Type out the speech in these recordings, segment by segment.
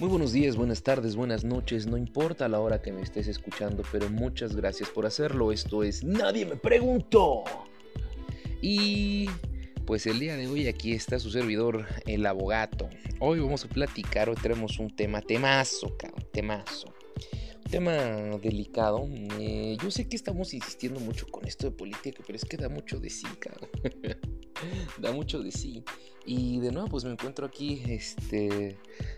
Muy buenos días, buenas tardes, buenas noches, no importa la hora que me estés escuchando, pero muchas gracias por hacerlo. Esto es Nadie me preguntó. Y pues el día de hoy aquí está su servidor, el abogado. Hoy vamos a platicar, hoy tenemos un tema, temazo, cabrón, temazo. Un tema delicado. Eh, yo sé que estamos insistiendo mucho con esto de política, pero es que da mucho de sí, cabrón. da mucho de sí. Y de nuevo, pues me encuentro aquí, este,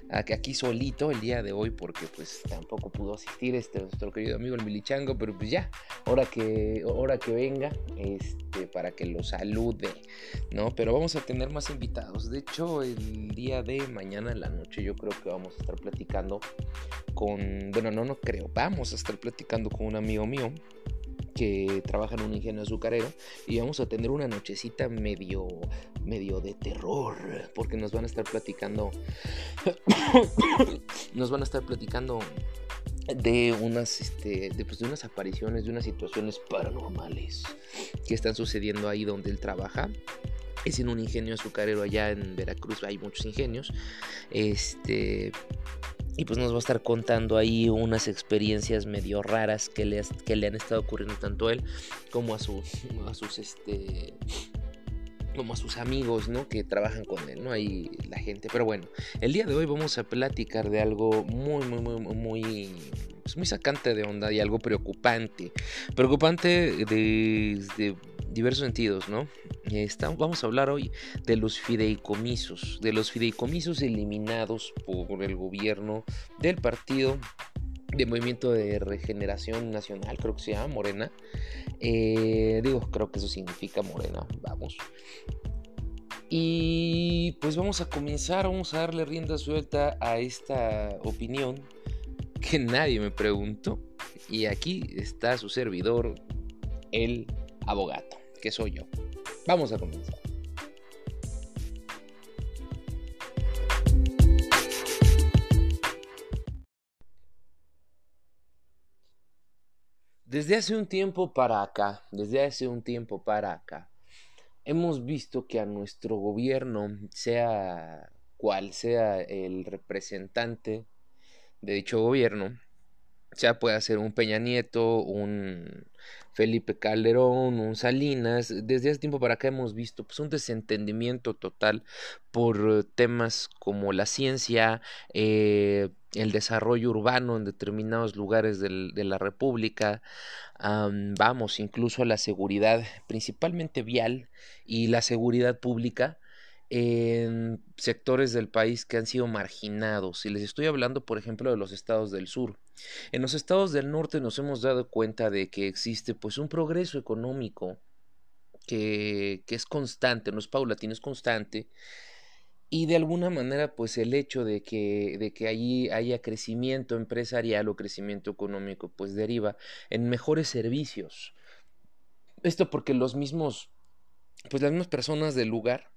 aquí solito el día de hoy, porque pues tampoco pudo asistir este nuestro querido amigo el Milichango, pero pues ya, ahora que, ahora que venga, este, para que lo salude, ¿no? Pero vamos a tener más invitados. De hecho, el día de mañana en la noche, yo creo que vamos a estar platicando con, bueno, no, no creo, vamos a estar platicando con un amigo mío que trabaja en un ingenio azucarero y vamos a tener una nochecita medio medio de terror porque nos van a estar platicando nos van a estar platicando de unas este, de, pues, de unas apariciones de unas situaciones paranormales que están sucediendo ahí donde él trabaja. Es en un ingenio azucarero allá en Veracruz hay muchos ingenios. Este y pues nos va a estar contando ahí unas experiencias medio raras que le, que le han estado ocurriendo tanto a él como a, sus a sus este como a sus amigos, ¿no? Que trabajan con él, ¿no? Ahí la gente. Pero bueno, el día de hoy vamos a platicar de algo muy, muy, muy, muy, pues muy sacante de onda y algo preocupante. Preocupante desde diversos sentidos, ¿no? vamos a hablar hoy de los fideicomisos, de los fideicomisos eliminados por el gobierno del partido de Movimiento de Regeneración Nacional, creo que se llama Morena. Eh, digo, creo que eso significa Morena, vamos. Y pues vamos a comenzar, vamos a darle rienda suelta a esta opinión que nadie me preguntó. Y aquí está su servidor, el abogado que soy yo. Vamos a comenzar. Desde hace un tiempo para acá, desde hace un tiempo para acá, hemos visto que a nuestro gobierno, sea cual sea el representante de dicho gobierno, sea puede ser un Peña Nieto, un Felipe Calderón, un Salinas, desde hace tiempo para acá hemos visto pues, un desentendimiento total por temas como la ciencia, eh, el desarrollo urbano en determinados lugares de la República, vamos, incluso la seguridad, principalmente vial y la seguridad pública en sectores del país que han sido marginados. Y les estoy hablando, por ejemplo, de los estados del sur. En los estados del norte nos hemos dado cuenta de que existe pues un progreso económico que, que es constante, no es paulatino, es constante. Y de alguna manera, pues el hecho de que, de que allí haya crecimiento empresarial o crecimiento económico, pues deriva en mejores servicios. Esto porque los mismos, pues las mismas personas del lugar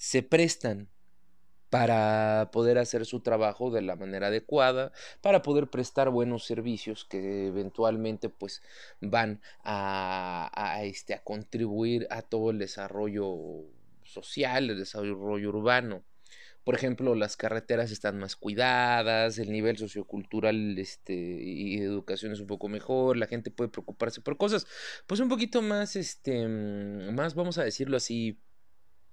se prestan para poder hacer su trabajo de la manera adecuada, para poder prestar buenos servicios que eventualmente pues van a, este, a contribuir a todo el desarrollo social, el desarrollo urbano. Por ejemplo, las carreteras están más cuidadas, el nivel sociocultural este, y de educación es un poco mejor, la gente puede preocuparse por cosas, pues un poquito más, este, más, vamos a decirlo así,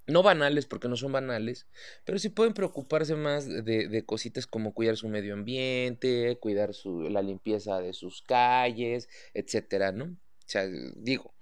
no banales porque no son banales, pero sí pueden preocuparse más de, de cositas como cuidar su medio ambiente, cuidar su, la limpieza de sus calles, etcétera, ¿no? O sea, digo,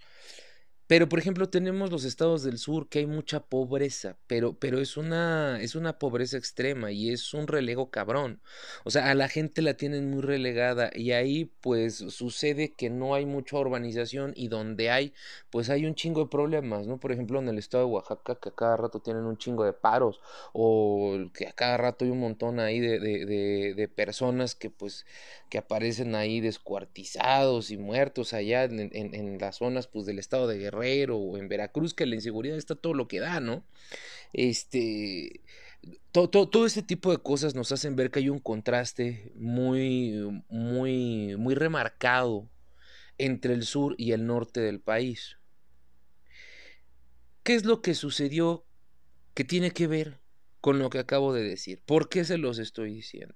pero, por ejemplo, tenemos los estados del sur que hay mucha pobreza, pero, pero es, una, es una pobreza extrema y es un relego cabrón. O sea, a la gente la tienen muy relegada y ahí pues sucede que no hay mucha urbanización y donde hay, pues hay un chingo de problemas, ¿no? Por ejemplo, en el estado de Oaxaca que a cada rato tienen un chingo de paros o que a cada rato hay un montón ahí de, de, de, personas que pues que aparecen ahí descuartizados y muertos allá en, en, las zonas pues del estado de o en Veracruz, que la inseguridad está todo lo que da, ¿no? Este, todo, todo, todo, este tipo de cosas nos hacen ver que hay un contraste muy, muy, muy remarcado entre el sur y el norte del país. ¿Qué es lo que sucedió que tiene que ver con lo que acabo de decir? ¿Por qué se los estoy diciendo?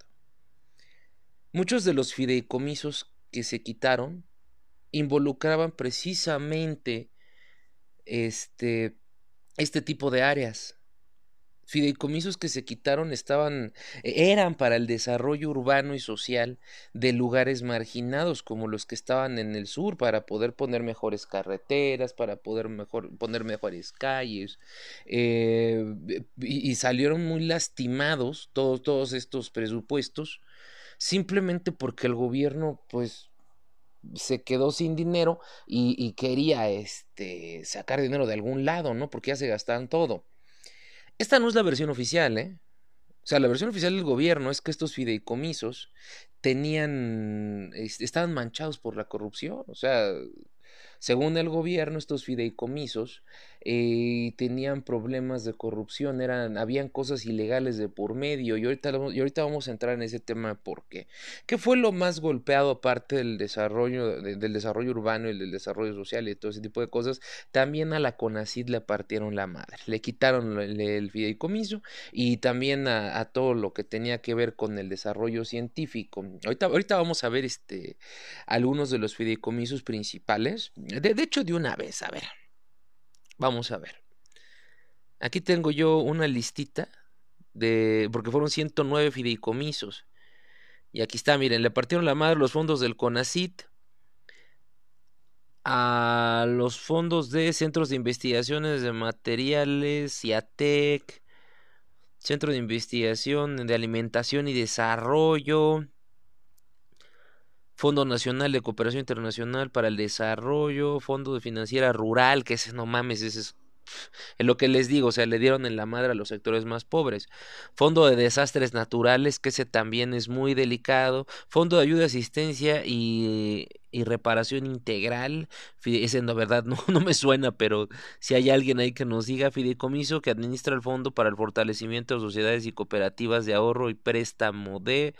Muchos de los fideicomisos que se quitaron involucraban precisamente este, este tipo de áreas. Fideicomisos que se quitaron estaban e, eran para el desarrollo urbano y social de lugares marginados como los que estaban en el sur para poder poner mejores carreteras para poder mejor, poner mejores calles eh, y, y, salieron muy lastimados todos todos estos presupuestos simplemente porque el gobierno pues se quedó sin dinero y, quería este sacar dinero de algún lado no porque ya se gastaban todo esta no es la versión oficial, ¿eh? O sea, la versión oficial del gobierno es que estos fideicomisos tenían, estaban manchados por la corrupción, o sea, según el gobierno, estos fideicomisos eh, tenían problemas de corrupción, eran, habían cosas ilegales de por medio, y ahorita, y ahorita vamos a entrar en ese tema porque ¿qué fue lo más golpeado aparte del desarrollo, del desarrollo urbano y del desarrollo social y todo ese tipo de cosas? También a la CONACID le partieron la madre, le quitaron el, fideicomiso y también a, todo lo que tenía que ver con el desarrollo científico. Ahorita, ahorita vamos a ver este, algunos de los fideicomisos principales. De, de hecho, de una vez, a ver. Vamos a ver. Aquí tengo yo una listita de. porque fueron 109 fideicomisos. Y aquí está, miren, le partieron la madre los fondos del CONACIT a los fondos de centros de investigaciones de materiales, CIATEC, Centro de Investigación de Alimentación y Desarrollo, Fondo Nacional de Cooperación Internacional para el Desarrollo, Fondo de Financiera Rural, que ese no mames, ese es lo que les digo, o sea, le dieron en la madre a los sectores más pobres. Fondo de desastres naturales, que ese también es muy delicado. Fondo de ayuda, asistencia y, y reparación integral. Ese, la verdad, no, no me suena, pero si hay alguien ahí que nos diga, fideicomiso que administra el fondo para el fortalecimiento de sociedades y cooperativas de ahorro y préstamo de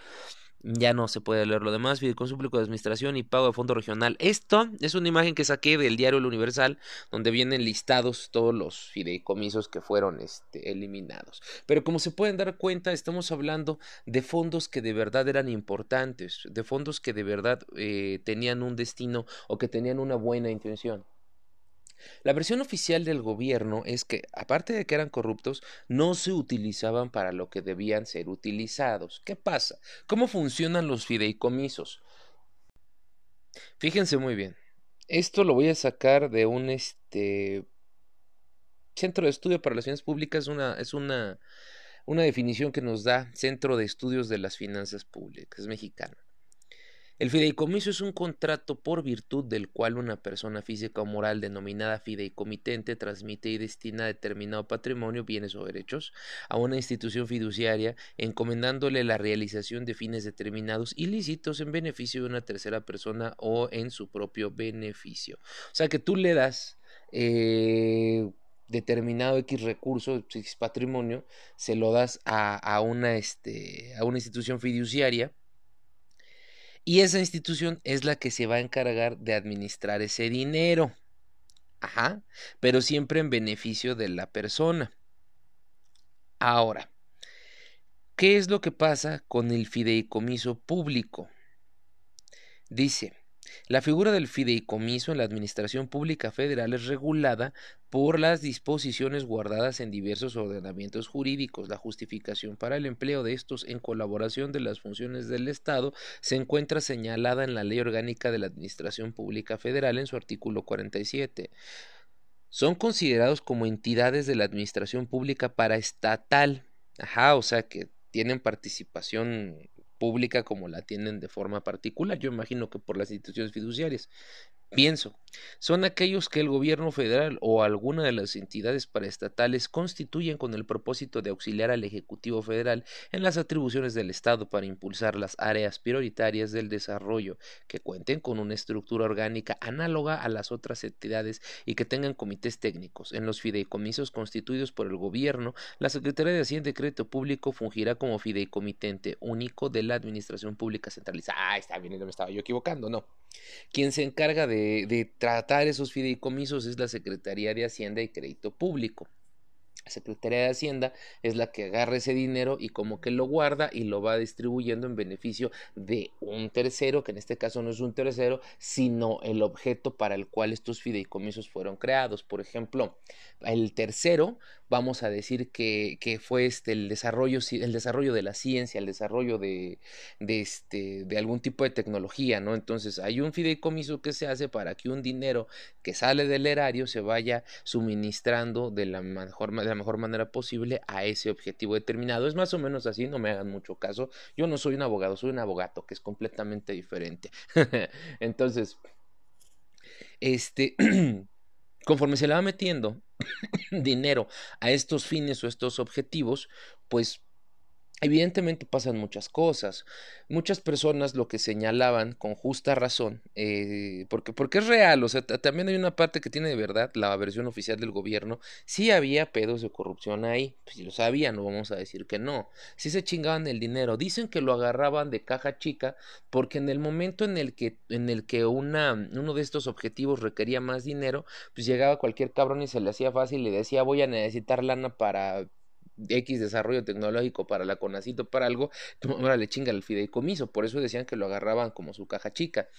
ya no se puede leer lo demás, fideicomiso público de administración y pago de fondo regional. Esto es una imagen que saqué del diario El Universal, donde vienen listados todos los fideicomisos que fueron este, eliminados. Pero como se pueden dar cuenta, estamos hablando de fondos que de verdad eran importantes, de fondos que de verdad eh, tenían un destino o que tenían una buena intención. La versión oficial del gobierno es que, aparte de que eran corruptos, no se utilizaban para lo que debían ser utilizados. ¿Qué pasa? ¿Cómo funcionan los fideicomisos? Fíjense muy bien. Esto lo voy a sacar de un este Centro de Estudio para Relaciones Públicas, una, es una, una definición que nos da Centro de Estudios de las Finanzas Públicas, mexicano. El fideicomiso es un contrato por virtud del cual una persona física o moral denominada fideicomitente transmite y destina determinado patrimonio, bienes o derechos a una institución fiduciaria, encomendándole la realización de fines determinados ilícitos en beneficio de una tercera persona o en su propio beneficio. O sea que tú le das eh, determinado X recurso, X patrimonio, se lo das a, a, una, este, a una institución fiduciaria y esa institución es la que se va a encargar de administrar ese dinero. Ajá, pero siempre en beneficio de la persona. Ahora, ¿qué es lo que pasa con el fideicomiso público? Dice, la figura del fideicomiso en la Administración Pública Federal es regulada por las disposiciones guardadas en diversos ordenamientos jurídicos. La justificación para el empleo de estos en colaboración de las funciones del Estado se encuentra señalada en la Ley Orgánica de la Administración Pública Federal en su artículo 47. Son considerados como entidades de la Administración Pública paraestatal. Ajá, o sea que tienen participación pública como la tienen de forma particular. Yo imagino que por las instituciones fiduciarias. Pienso, son aquellos que el gobierno federal o alguna de las entidades paraestatales constituyen con el propósito de auxiliar al Ejecutivo Federal en las atribuciones del Estado para impulsar las áreas prioritarias del desarrollo, que cuenten con una estructura orgánica análoga a las otras entidades y que tengan comités técnicos. En los fideicomisos constituidos por el gobierno, la Secretaría de Hacienda y Crédito Público fungirá como fideicomitente único de la Administración Pública Centralizada. Ah, está bien, no me estaba yo equivocando, no. Quien se encarga de, tratar esos fideicomisos es la Secretaría de Hacienda y Crédito Público. La Secretaría de Hacienda es la que agarra ese dinero y como que lo guarda y lo va distribuyendo en beneficio de un tercero, que en este caso no es un tercero, sino el objeto para el cual estos fideicomisos fueron creados. Por ejemplo, el tercero, vamos a decir que, que fue este, el, desarrollo, el desarrollo de la ciencia, el desarrollo de, de, este, de algún tipo de tecnología, ¿no? Entonces hay un fideicomiso que se hace para que un dinero que sale del erario se vaya suministrando de la mejor, de la mejor manera posible a ese objetivo determinado. Es más o menos así, no me hagan mucho caso. Yo no soy un abogado, soy un abogado que es completamente diferente. Entonces, este, conforme se le va metiendo dinero a estos fines o estos objetivos, pues Evidentemente pasan muchas cosas. Muchas personas lo que señalaban con justa razón, eh, porque, porque es real, o sea, también hay una parte que tiene de verdad la versión oficial del gobierno. Sí había pedos de corrupción ahí, pues si lo sabían, no vamos a decir que no. Sí se chingaban el dinero. Dicen que lo agarraban de caja chica porque en el momento en el que, en el que una, uno de estos objetivos requería más dinero, pues llegaba cualquier cabrón y se le hacía fácil y le decía voy a necesitar lana para X desarrollo tecnológico para la Conacito para algo, ahora le chinga el fideicomiso, por eso decían que lo agarraban como su caja chica.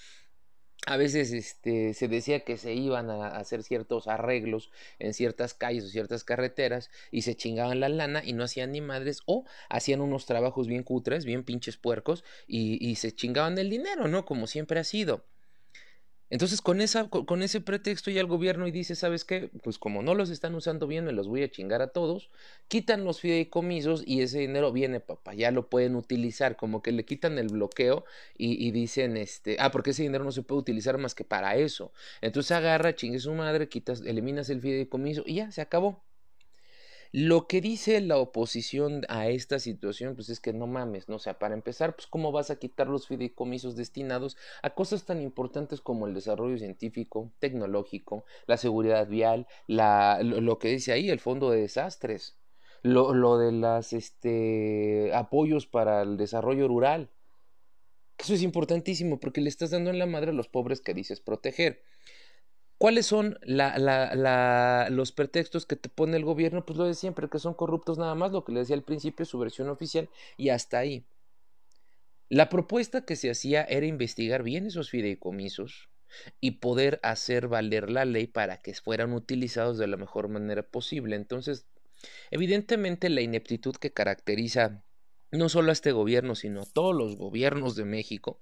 A veces este, se decía que se iban a hacer ciertos arreglos en ciertas calles o ciertas carreteras y se chingaban la lana y no hacían ni madres o hacían unos trabajos bien cutres, bien pinches puercos y, y se chingaban el dinero, ¿no? Como siempre ha sido. Entonces, con, esa, con ese pretexto ya el gobierno y dice, ¿sabes qué? Pues como no los están usando bien, me los voy a chingar a todos, quitan los fideicomisos y ese dinero viene, papá, ya lo pueden utilizar, como que le quitan el bloqueo y, dicen, este, ah, porque ese dinero no se puede utilizar más que para eso. Entonces agarra, chingue su madre, quitas, eliminas el fideicomiso y ya, se acabó. Lo que dice la oposición a esta situación, pues es que no mames, ¿no? Sea, para empezar, pues cómo vas a quitar los fideicomisos destinados a cosas tan importantes como el desarrollo científico, tecnológico, la seguridad vial, la, lo, que dice ahí, el fondo de desastres, lo, lo de las este, apoyos para el desarrollo rural. Eso es importantísimo porque le estás dando en la madre a los pobres que dices proteger. ¿Cuáles son los pretextos que te pone el gobierno? Pues lo de siempre, que son corruptos nada más, lo que le decía al principio, su versión oficial, y hasta ahí. La propuesta que se hacía era investigar bien esos fideicomisos y poder hacer valer la ley para que fueran utilizados de la mejor manera posible. Entonces, evidentemente la ineptitud que caracteriza no solo a este gobierno, sino a todos los gobiernos de México,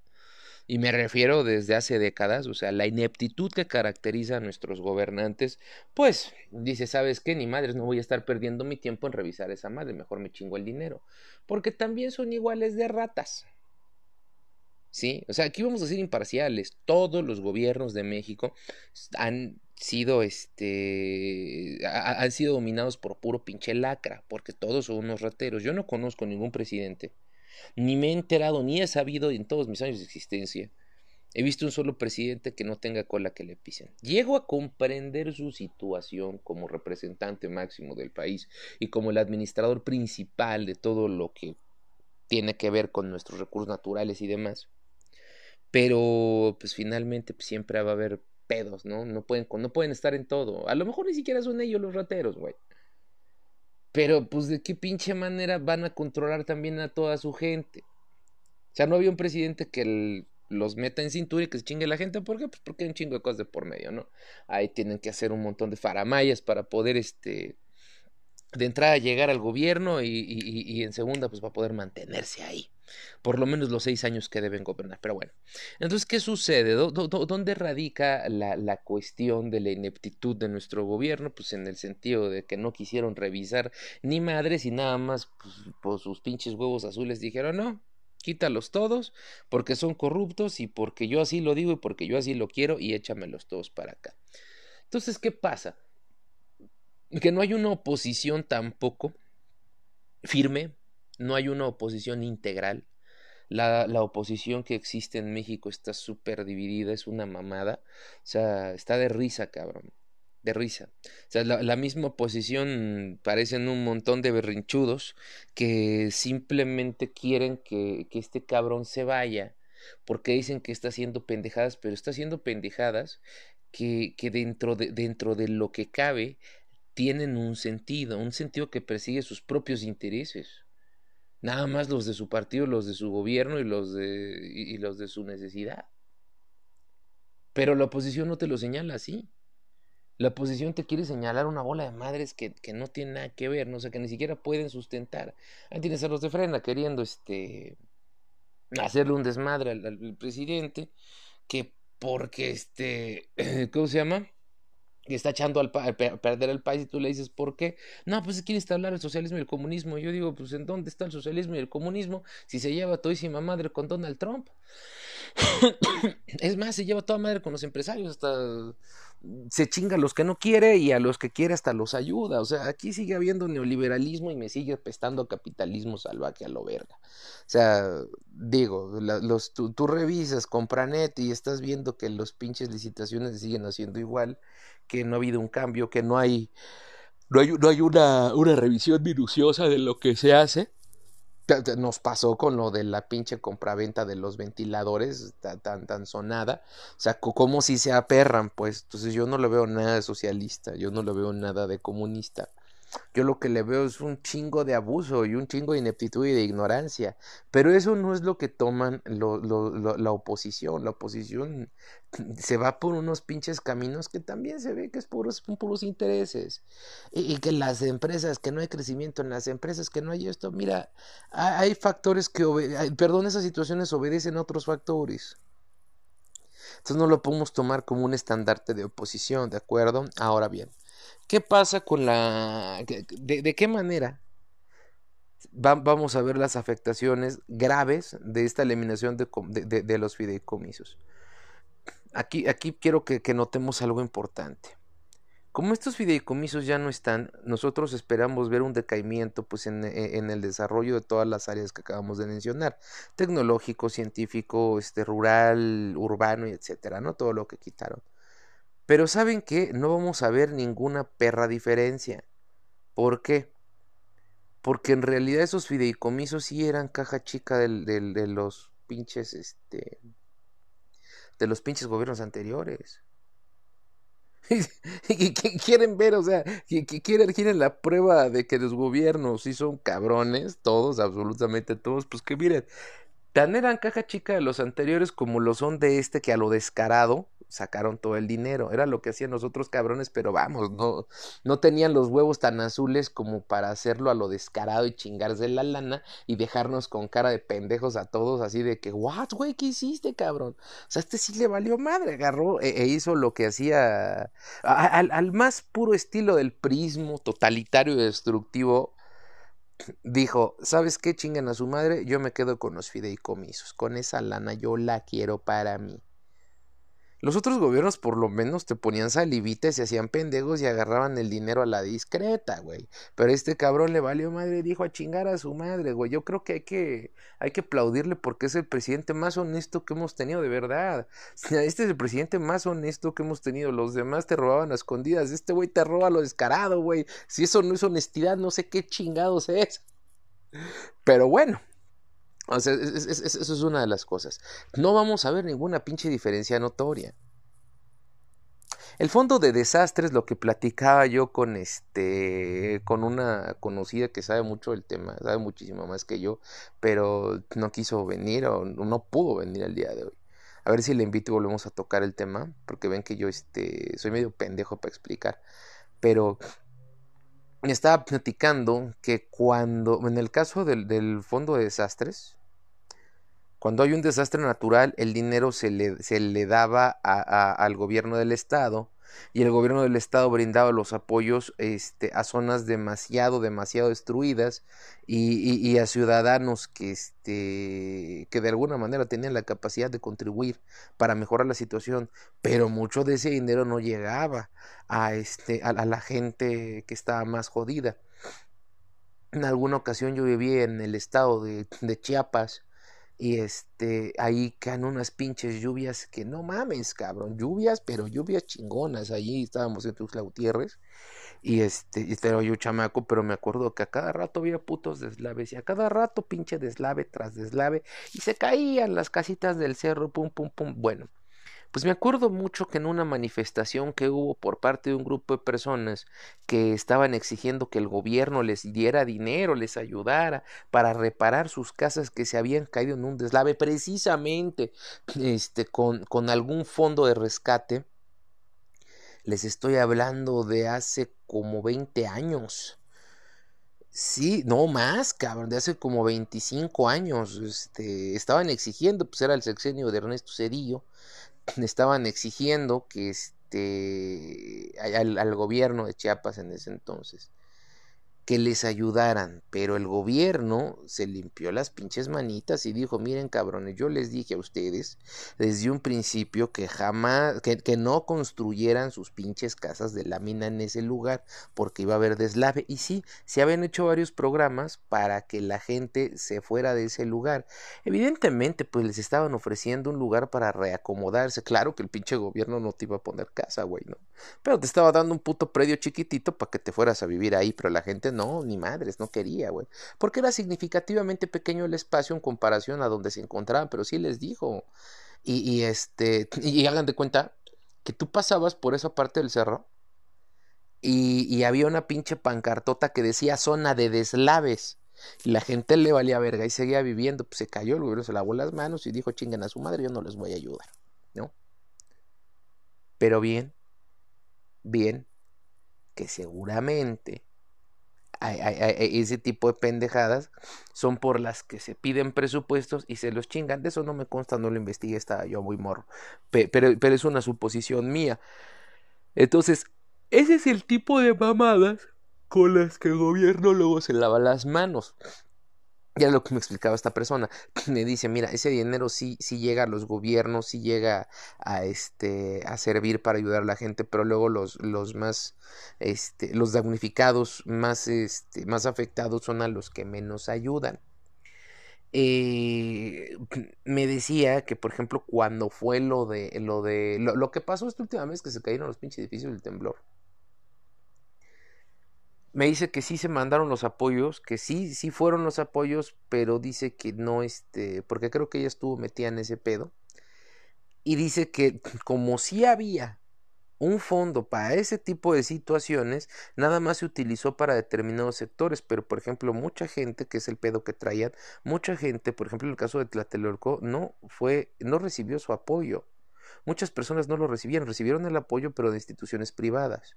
y me refiero desde hace décadas, o sea, la ineptitud que caracteriza a nuestros gobernantes, pues dice, ¿sabes qué? Ni madres, no voy a estar perdiendo mi tiempo en revisar esa madre, mejor me chingo el dinero, porque también son iguales de ratas. ¿Sí? O sea, aquí vamos a ser imparciales. Todos los gobiernos de México han sido este han sido dominados por puro pinche lacra, porque todos son unos rateros. Yo no conozco ningún presidente ni me he enterado, ni he sabido en todos mis años de existencia. He visto un solo presidente que no tenga cola que le pisen. Llego a comprender su situación como representante máximo del país y como el administrador principal de todo lo que tiene que ver con nuestros recursos naturales y demás. Pero pues finalmente pues, siempre va a haber pedos, ¿no? No pueden, no pueden estar en todo. A lo mejor ni siquiera son ellos los rateros, güey. Pero pues de qué pinche manera van a controlar también a toda su gente. O sea, no había un presidente que los meta en cintura y que se chingue la gente. ¿Por qué? Pues porque hay un chingo de cosas de por medio, ¿no? Ahí tienen que hacer un montón de faramayas para poder, este, de entrada llegar al gobierno y, y, en segunda, pues para poder mantenerse ahí por lo menos los seis años que deben gobernar. Pero bueno, entonces, ¿qué sucede? ¿Dónde radica la, la, cuestión de la ineptitud de nuestro gobierno? Pues en el sentido de que no quisieron revisar ni madres y nada más pues, por sus pinches huevos azules dijeron, no, quítalos todos porque son corruptos y porque yo así lo digo y porque yo así lo quiero y échamelos todos para acá. Entonces, ¿qué pasa? Que no hay una oposición tampoco firme no hay una oposición integral. La, la oposición que existe en México está súper dividida, es una mamada. O sea, está de risa, cabrón. De risa. O sea, la, la misma oposición parecen un montón de berrinchudos que simplemente quieren que, que este cabrón se vaya porque dicen que está haciendo pendejadas, pero está haciendo pendejadas que, que dentro, de, dentro de lo que cabe tienen un sentido, un sentido que persigue sus propios intereses. Nada más los de su partido, los de su gobierno y los de, y los de su necesidad. Pero la oposición no te lo señala así. La oposición te quiere señalar una bola de madres que, que no tienen nada que ver, no sé, que ni siquiera pueden sustentar. Ahí tienes a los de frena queriendo este hacerle un desmadre al, al presidente, que porque este, ¿cómo se llama? Que está echando al a perder el país y tú le dices, ¿por qué? No, pues quiere hablar el socialismo y el comunismo. yo digo, pues ¿en dónde está el socialismo y el comunismo si se lleva todísima madre con Donald Trump? es más, se lleva toda madre con los empresarios, hasta se chinga a los que no quiere y a los que quiere hasta los ayuda. O sea, aquí sigue habiendo neoliberalismo y me sigue pestando capitalismo salvaje a lo verga. O sea, digo, los, tú, tú revisas Compranet y estás viendo que los pinches licitaciones siguen haciendo igual, que no ha habido un cambio, que no hay, no hay, no hay una, una revisión minuciosa de lo que se hace nos pasó con lo de la pinche compraventa de los ventiladores tan, tan, sonada. O sea, como si se aperran, pues. Entonces yo no le veo nada de socialista, yo no le veo nada de comunista. Yo lo que le veo es un chingo de abuso y un chingo de ineptitud y de ignorancia. Pero eso no es lo que toman la oposición. La oposición se va por unos pinches caminos que también se ve que es puros, puros intereses. Y, que las empresas, que no hay crecimiento en las empresas, que no hay esto. Mira, hay, factores que, perdón, esas situaciones obedecen a otros factores. Entonces no lo podemos tomar como un estandarte de oposición, ¿de acuerdo? Ahora bien, ¿Qué pasa con la... de, qué manera vamos a ver las afectaciones graves de esta eliminación de, los fideicomisos? Aquí, quiero que, notemos algo importante. Como estos fideicomisos ya no están, nosotros esperamos ver un decaimiento pues, en, en, el desarrollo de todas las áreas que acabamos de mencionar, tecnológico, científico, este, rural, urbano, etcétera, ¿no? Todo lo que quitaron. Pero ¿saben qué? No vamos a ver ninguna perra diferencia. ¿Por qué? Porque en realidad esos fideicomisos sí eran caja chica de los pinches, este, de los pinches gobiernos anteriores. y quieren ver, o sea, que quieren, quieren la prueba de que los gobiernos sí son cabrones, todos, absolutamente todos, pues que miren, tan eran caja chica de los anteriores como lo son de este que a lo descarado sacaron todo el dinero. Era lo que hacían los otros cabrones, pero vamos, no, no tenían los huevos tan azules como para hacerlo a lo descarado y chingarse la lana y dejarnos con cara de pendejos a todos, así de que, what, güey, ¿qué hiciste, cabrón? O sea, este sí le valió madre, agarró e, e hizo lo que hacía al, al más puro estilo del prismo totalitario y destructivo dijo, ¿sabes qué? Chingan a su madre, yo me quedo con los fideicomisos, con esa lana yo la quiero para mí. Los otros gobiernos por lo menos te ponían salivita y se hacían pendejos y agarraban el dinero a la discreta, güey. Pero este cabrón le valió madre y dijo a chingar a su madre, güey. Yo creo que hay que, hay que aplaudirle porque es el presidente más honesto que hemos tenido de verdad. Este es el presidente más honesto que hemos tenido. Los demás te robaban a escondidas. Este güey te roba lo descarado, güey. Si eso no es honestidad, no sé qué chingados es. Pero bueno, o sea, eso es una de las cosas. No vamos a ver ninguna pinche diferencia notoria. El fondo de desastres, lo que platicaba yo con este, con una conocida que sabe mucho del tema, sabe muchísimo más que yo, pero no quiso venir o no pudo venir el día de hoy. A ver si le invito y volvemos a tocar el tema, porque ven que yo este, soy medio pendejo para explicar. Pero me estaba platicando que cuando, en el caso del fondo de desastres, cuando hay un desastre natural, el dinero se le, se le daba al gobierno del estado y el gobierno del estado brindaba los apoyos este, a zonas demasiado, demasiado destruidas y, a ciudadanos que, este, que de alguna manera tenían la capacidad de contribuir para mejorar la situación, pero mucho de ese dinero no llegaba a, este, a, la gente que estaba más jodida. En alguna ocasión yo viví en el estado de Chiapas y este, ahí caen unas pinches lluvias que no mames, cabrón. Lluvias, pero lluvias chingonas. Allí estábamos en Tuxtla Gutiérrez. Y este, y este yo chamaco, pero me acuerdo que a cada rato había putos deslaves. Y a cada rato pinche deslave tras deslave. Y se caían las casitas del cerro, pum, pum, pum. Bueno, Pues me acuerdo mucho que en una manifestación que hubo por parte de un grupo de personas que estaban exigiendo que el gobierno les diera dinero, les ayudara para reparar sus casas que se habían caído en un deslave, precisamente este, con, con algún fondo de rescate. Les estoy hablando de hace como 20 años. Sí, no más, cabrón, de hace como 25 años. Este, estaban exigiendo, pues era el sexenio de Ernesto Cedillo, estaban exigiendo que este al, al, gobierno de Chiapas en ese entonces que les ayudaran, pero el gobierno se limpió las pinches manitas y dijo, miren cabrones, yo les dije a ustedes desde un principio que jamás, que, que no construyeran sus pinches casas de lámina en ese lugar, porque iba a haber deslave. Y sí, se habían hecho varios programas para que la gente se fuera de ese lugar. Evidentemente, pues les estaban ofreciendo un lugar para reacomodarse. Claro que el pinche gobierno no te iba a poner casa, güey, ¿no? Pero te estaba dando un puto predio chiquitito para que te fueras a vivir ahí, pero la gente no, ni madres, no quería, güey. Porque era significativamente pequeño el espacio en comparación a donde se encontraban, pero sí les dijo. Y, y este, y hagan de cuenta que tú pasabas por esa parte del cerro y, y había una pinche pancartota que decía zona de deslaves. Y la gente le valía verga y seguía viviendo. Pues se cayó, el gobierno se lavó las manos y dijo, chingan a su madre, yo no les voy a ayudar, ¿no? Pero bien, bien, que seguramente ese tipo de pendejadas son por las que se piden presupuestos y se los chingan. De eso no me consta, no lo investigué, estaba yo muy morro. Pero, pero es una suposición mía. Entonces, ese es el tipo de mamadas con las que el gobierno luego se lava las manos. Ya lo que me explicaba esta persona, me dice, mira, ese dinero sí, sí llega a los gobiernos, sí llega a este a servir para ayudar a la gente, pero luego los, los más este, los damnificados más este, más afectados son a los que menos ayudan. Eh, me decía que por ejemplo cuando fue lo de lo de lo, lo que pasó esta última vez que se cayeron los pinches edificios del temblor me dice que sí se mandaron los apoyos, que sí, sí fueron los apoyos, pero dice que no, este, porque creo que ella estuvo metida en ese pedo. Y dice que como sí había un fondo para ese tipo de situaciones, nada más se utilizó para determinados sectores, pero por ejemplo, mucha gente, que es el pedo que traían, mucha gente, por ejemplo, en el caso de Tlatelolco, no fue, no recibió su apoyo. Muchas personas no lo recibieron, recibieron el apoyo, pero de instituciones privadas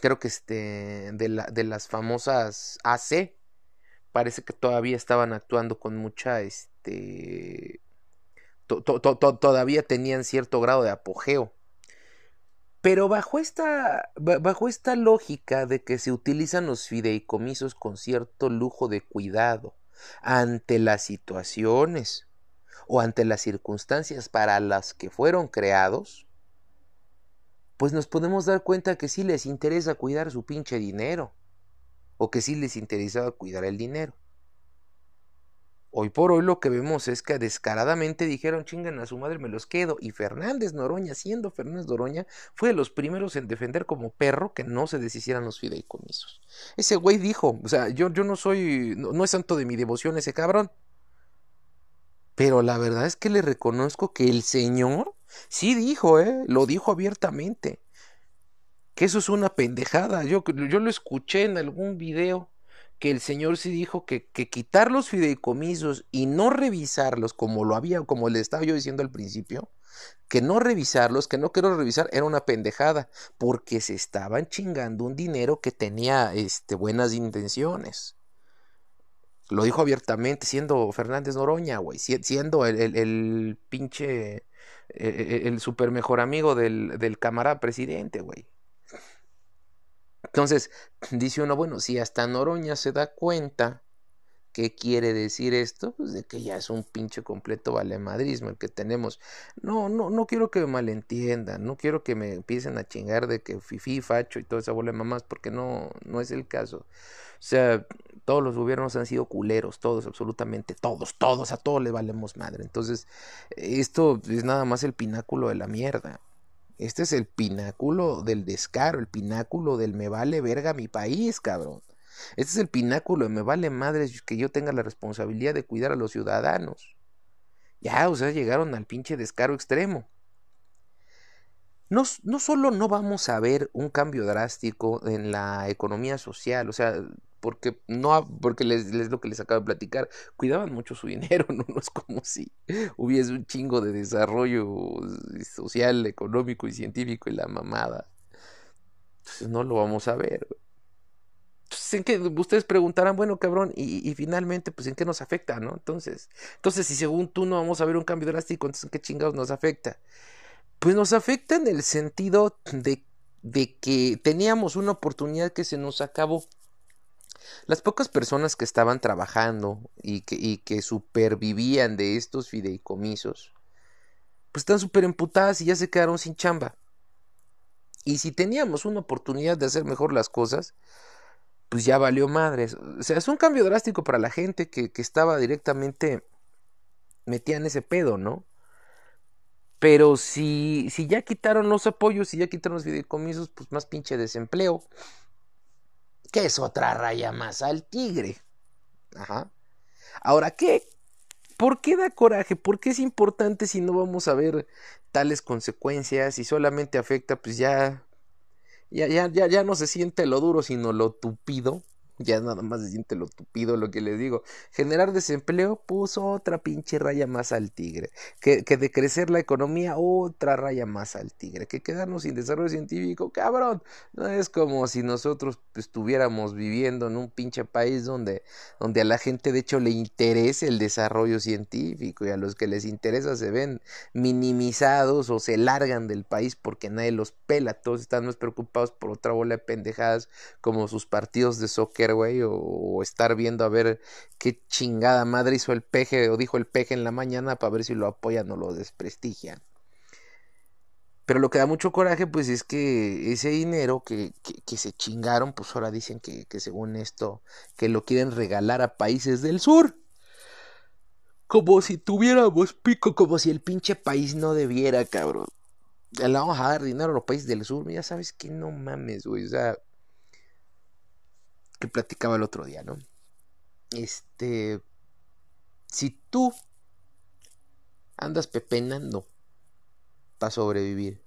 creo que este, de, la, de las famosas AC, parece que todavía estaban actuando con mucha, este, todavía tenían cierto grado de apogeo. Pero bajo esta, bajo esta lógica de que se utilizan los fideicomisos con cierto lujo de cuidado ante las situaciones o ante las circunstancias para las que fueron creados, pues nos podemos dar cuenta que sí les interesa cuidar su pinche dinero, o que sí les interesaba cuidar el dinero. Hoy por hoy lo que vemos es que descaradamente dijeron chingan a su madre me los quedo y Fernández Noroña, siendo Fernández Noroña, fue de los primeros en defender como perro que no se deshicieran los fideicomisos. Ese güey dijo, o sea, yo, yo no soy, no, no es santo de mi devoción ese cabrón, pero la verdad es que le reconozco que el señor Sí dijo, ¿eh? Lo dijo abiertamente. Que eso es una pendejada. Yo, yo lo escuché en algún video que el señor sí dijo que, quitar los fideicomisos y no revisarlos como lo había, como le estaba yo diciendo al principio, que no revisarlos, que no quiero revisar, era una pendejada, porque se estaban chingando un dinero que tenía este, buenas intenciones. Lo dijo abiertamente, siendo Fernández Noroña, güey, siendo el, el pinche eh, el super mejor amigo del, del camarada presidente, güey. Entonces, dice uno, bueno, si hasta Noroña se da cuenta, ¿qué quiere decir esto? Pues de que ya es un pinche completo valemadrismo el que tenemos. No, no, no quiero que me malentiendan, no quiero que me empiecen a chingar de que fifi, facho y toda esa bola de mamás, porque no, no es el caso. O sea, todos los gobiernos han sido culeros, todos, absolutamente todos, todos, a todos le valemos madre. Entonces, esto es nada más el pináculo de la mierda. Este es el pináculo del descaro, el pináculo del me vale verga mi país, cabrón. Este es el pináculo de me vale madre que yo tenga la responsabilidad de cuidar a los ciudadanos. Ya, o sea, llegaron al pinche descaro extremo. No, no solo no vamos a ver un cambio drástico en la economía social, o sea, porque no porque les, les lo que les acabo de platicar, cuidaban mucho su dinero, no, no es como si hubiese un chingo de desarrollo social, económico y científico y la mamada. Entonces no lo vamos a ver. Entonces, ¿en? Ustedes preguntarán, bueno, cabrón, y, y, finalmente, pues, ¿en qué nos afecta, no? Entonces, entonces, si según tú no vamos a ver un cambio drástico, entonces, ¿en qué chingados nos afecta? Pues nos afecta en el sentido de, de que teníamos una oportunidad que se nos acabó. Las pocas personas que estaban trabajando y que, y que supervivían de estos fideicomisos, pues están súper emputadas y ya se quedaron sin chamba. Y si teníamos una oportunidad de hacer mejor las cosas, pues ya valió madres. O sea, es un cambio drástico para la gente que, que estaba directamente metida en ese pedo, ¿no? Pero si, si ya quitaron los apoyos, si ya quitaron los fideicomisos, pues más pinche desempleo. Que es otra raya más al tigre. Ajá. Ahora, ¿qué? ¿Por qué da coraje? ¿Por qué es importante si no vamos a ver tales consecuencias y solamente afecta, pues ya, ya, ya, ya, ya no se siente lo duro, sino lo tupido? Ya nada más se siente lo tupido lo que les digo. Generar desempleo puso otra pinche raya más al tigre. Que, que de crecer la economía, otra raya más al tigre. Que quedarnos sin desarrollo científico, cabrón. No es como si nosotros estuviéramos viviendo en un pinche país donde, donde a la gente de hecho le interese el desarrollo científico y a los que les interesa se ven minimizados o se largan del país porque nadie los pela. Todos están más preocupados por otra bola de pendejadas como sus partidos de soccer o, estar viendo a ver qué chingada madre hizo el peje o dijo el peje en la mañana para ver si lo apoyan o lo desprestigian. Pero lo que da mucho coraje, pues es que ese dinero que, que, se chingaron, pues ahora dicen que, que según esto, que lo quieren regalar a países del sur. Como si tuviéramos pico, como si el pinche país no debiera, cabrón. Le vamos a dar dinero a los países del sur. Ya sabes que no mames, güey. O sea, que platicaba el otro día, ¿no? Este, si tú andas pepenando para sobrevivir,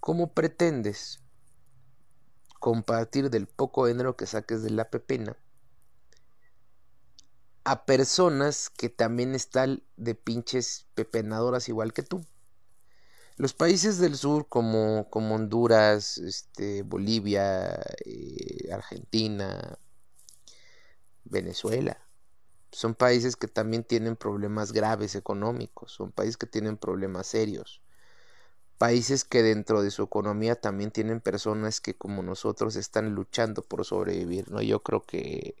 ¿cómo pretendes compartir del poco dinero que saques de la pepena a personas que también están de pinches pepenadoras igual que tú? Los países del sur como, como Honduras, este, Bolivia, eh, Argentina, Venezuela, son países que también tienen problemas graves económicos, son países que tienen problemas serios, países que dentro de su economía también tienen personas que como nosotros están luchando por sobrevivir, ¿no? Yo creo que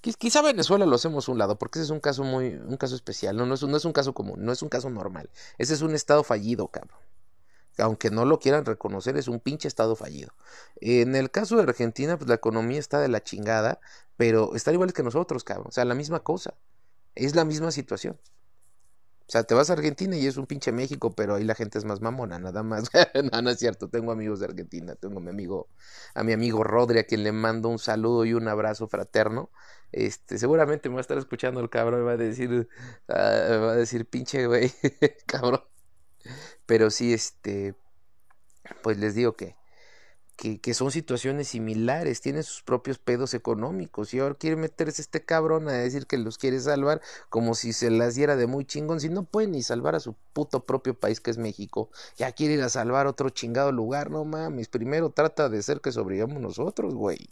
quizá Venezuela lo hacemos un lado, porque ese es un caso muy, un caso especial, no, no es, no es un caso común, no es un caso normal, ese es un estado fallido, cabrón aunque no lo quieran reconocer, es un pinche estado fallido. En el caso de Argentina, pues la economía está de la chingada, pero están iguales que nosotros, cabrón. O sea, la misma cosa. Es la misma situación. O sea, te vas a Argentina y es un pinche México, pero ahí la gente es más mamona, nada más. no, no es cierto. Tengo amigos de Argentina. Tengo a mi amigo, a mi amigo Rodri, a quien le mando un saludo y un abrazo fraterno. Este, seguramente me va a estar escuchando el cabrón y va a decir, ah, va a decir, pinche güey, cabrón. Pero sí, este, pues les digo que, que, que, son situaciones similares, tienen sus propios pedos económicos y ahora quiere meterse este cabrón a decir que los quiere salvar como si se las diera de muy chingón, si no puede ni salvar a su puto propio país que es México, ya quiere ir a salvar otro chingado lugar, no mames, primero trata de ser que sobrevivamos nosotros, güey.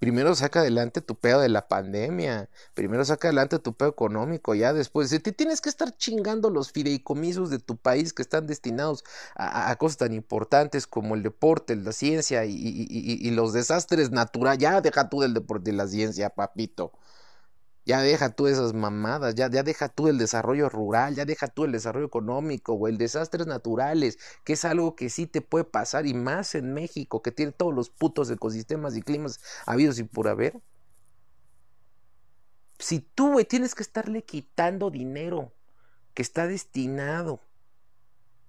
Primero saca adelante tu pedo de la pandemia. Primero saca adelante tu pedo económico. Ya después, te tienes que estar chingando los fideicomisos de tu país que están destinados a, cosas tan importantes como el deporte, la ciencia y, y los desastres naturales. Ya deja tú del deporte y la ciencia, papito. Ya deja tú esas mamadas, ya, deja tú el desarrollo rural, ya deja tú el desarrollo económico el desastres naturales, que es algo que sí te puede pasar y más en México, que tiene todos los putos ecosistemas y climas habidos y por haber. Si tú, güey, tienes que estarle quitando dinero que está destinado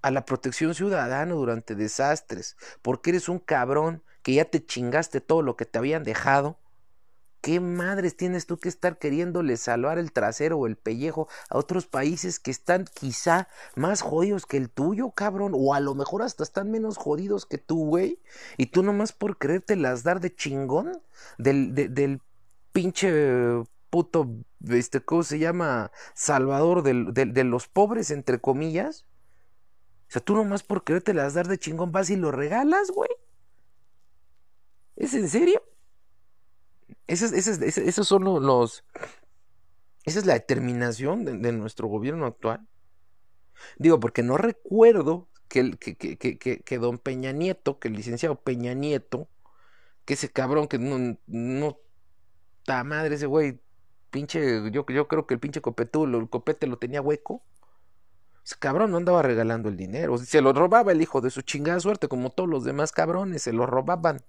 a la protección ciudadana durante desastres, porque eres un cabrón que ya te chingaste todo lo que te habían dejado qué madres tienes tú que estar queriéndole salvar el trasero o el pellejo a otros países que están quizá más jodidos que el tuyo, cabrón? O a lo mejor hasta están menos jodidos que tú, güey. Y tú nomás por creerte las dar de chingón del, del pinche puto, este, ¿cómo se llama? Salvador de los pobres, entre comillas. O sea, tú nomás por creerte las dar de chingón vas y lo regalas, güey. ¿Es en serio? Esos, son los... Esa es la determinación de, nuestro gobierno actual. Digo, porque no recuerdo que, que, que, que, don Peña Nieto, que el licenciado Peña Nieto, que ese cabrón que no, no, ta madre ese güey, pinche, yo, yo creo que el pinche copetulo, el copete lo tenía hueco. Ese cabrón no andaba regalando el dinero, se lo robaba el hijo de su chingada suerte, como todos los demás cabrones, se lo robaban.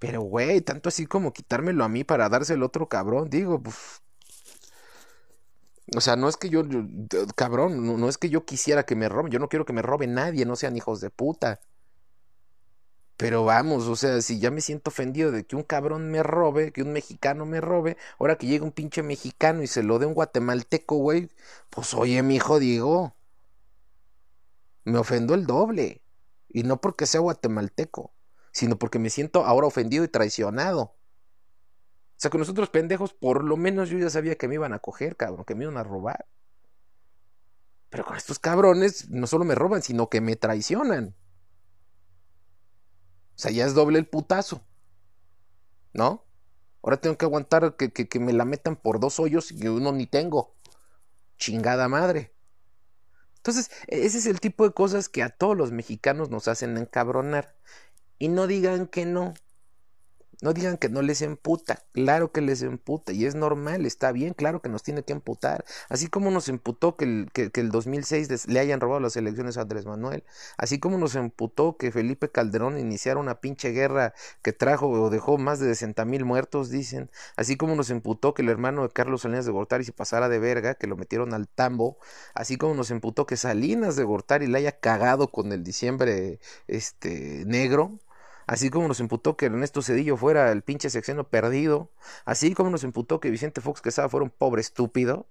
Pero, güey, tanto así como quitármelo a mí para dárselo a otro cabrón, digo. O sea, no es que yo, cabrón, no, no, es que yo quisiera que me roben, yo no quiero que me robe nadie, no sean hijos de puta. Pero vamos, o sea, si ya me siento ofendido de que un cabrón me robe, que un mexicano me robe, ahora que llega un pinche mexicano y se lo dé un guatemalteco, güey, pues oye, mi hijo, digo, me ofendo el doble. Y no porque sea guatemalteco sino porque me siento ahora ofendido y traicionado. O sea, que nosotros pendejos, por lo menos yo ya sabía que me iban a coger, cabrón, que me iban a robar. Pero con estos cabrones no solo me roban, sino que me traicionan. O sea, ya es doble el putazo. ¿No? Ahora tengo que aguantar que, que, que me la metan por dos hoyos y uno ni tengo. Chingada madre. Entonces, e-, ese es el tipo de cosas que a todos los mexicanos nos hacen encabronar. Y no digan que no. No digan que no les emputa. Claro que les emputa. Y es normal, está bien, claro que nos tiene que emputar. Así como nos emputó que el, que, el 2006 le hayan robado las elecciones a Andrés Manuel. Así como nos emputó que Felipe Calderón iniciara una pinche guerra que trajo o dejó más de 60 mil muertos, dicen. Así como nos emputó que el hermano de Carlos Salinas de Gortari se pasara de verga, que lo metieron al tambo. Así como nos emputó que Salinas de Gortari le haya cagado con el diciembre este negro así como nos imputó que Ernesto Cedillo fuera el pinche sexenio perdido, así como nos imputó que Vicente Fox Quesada fuera un pobre estúpido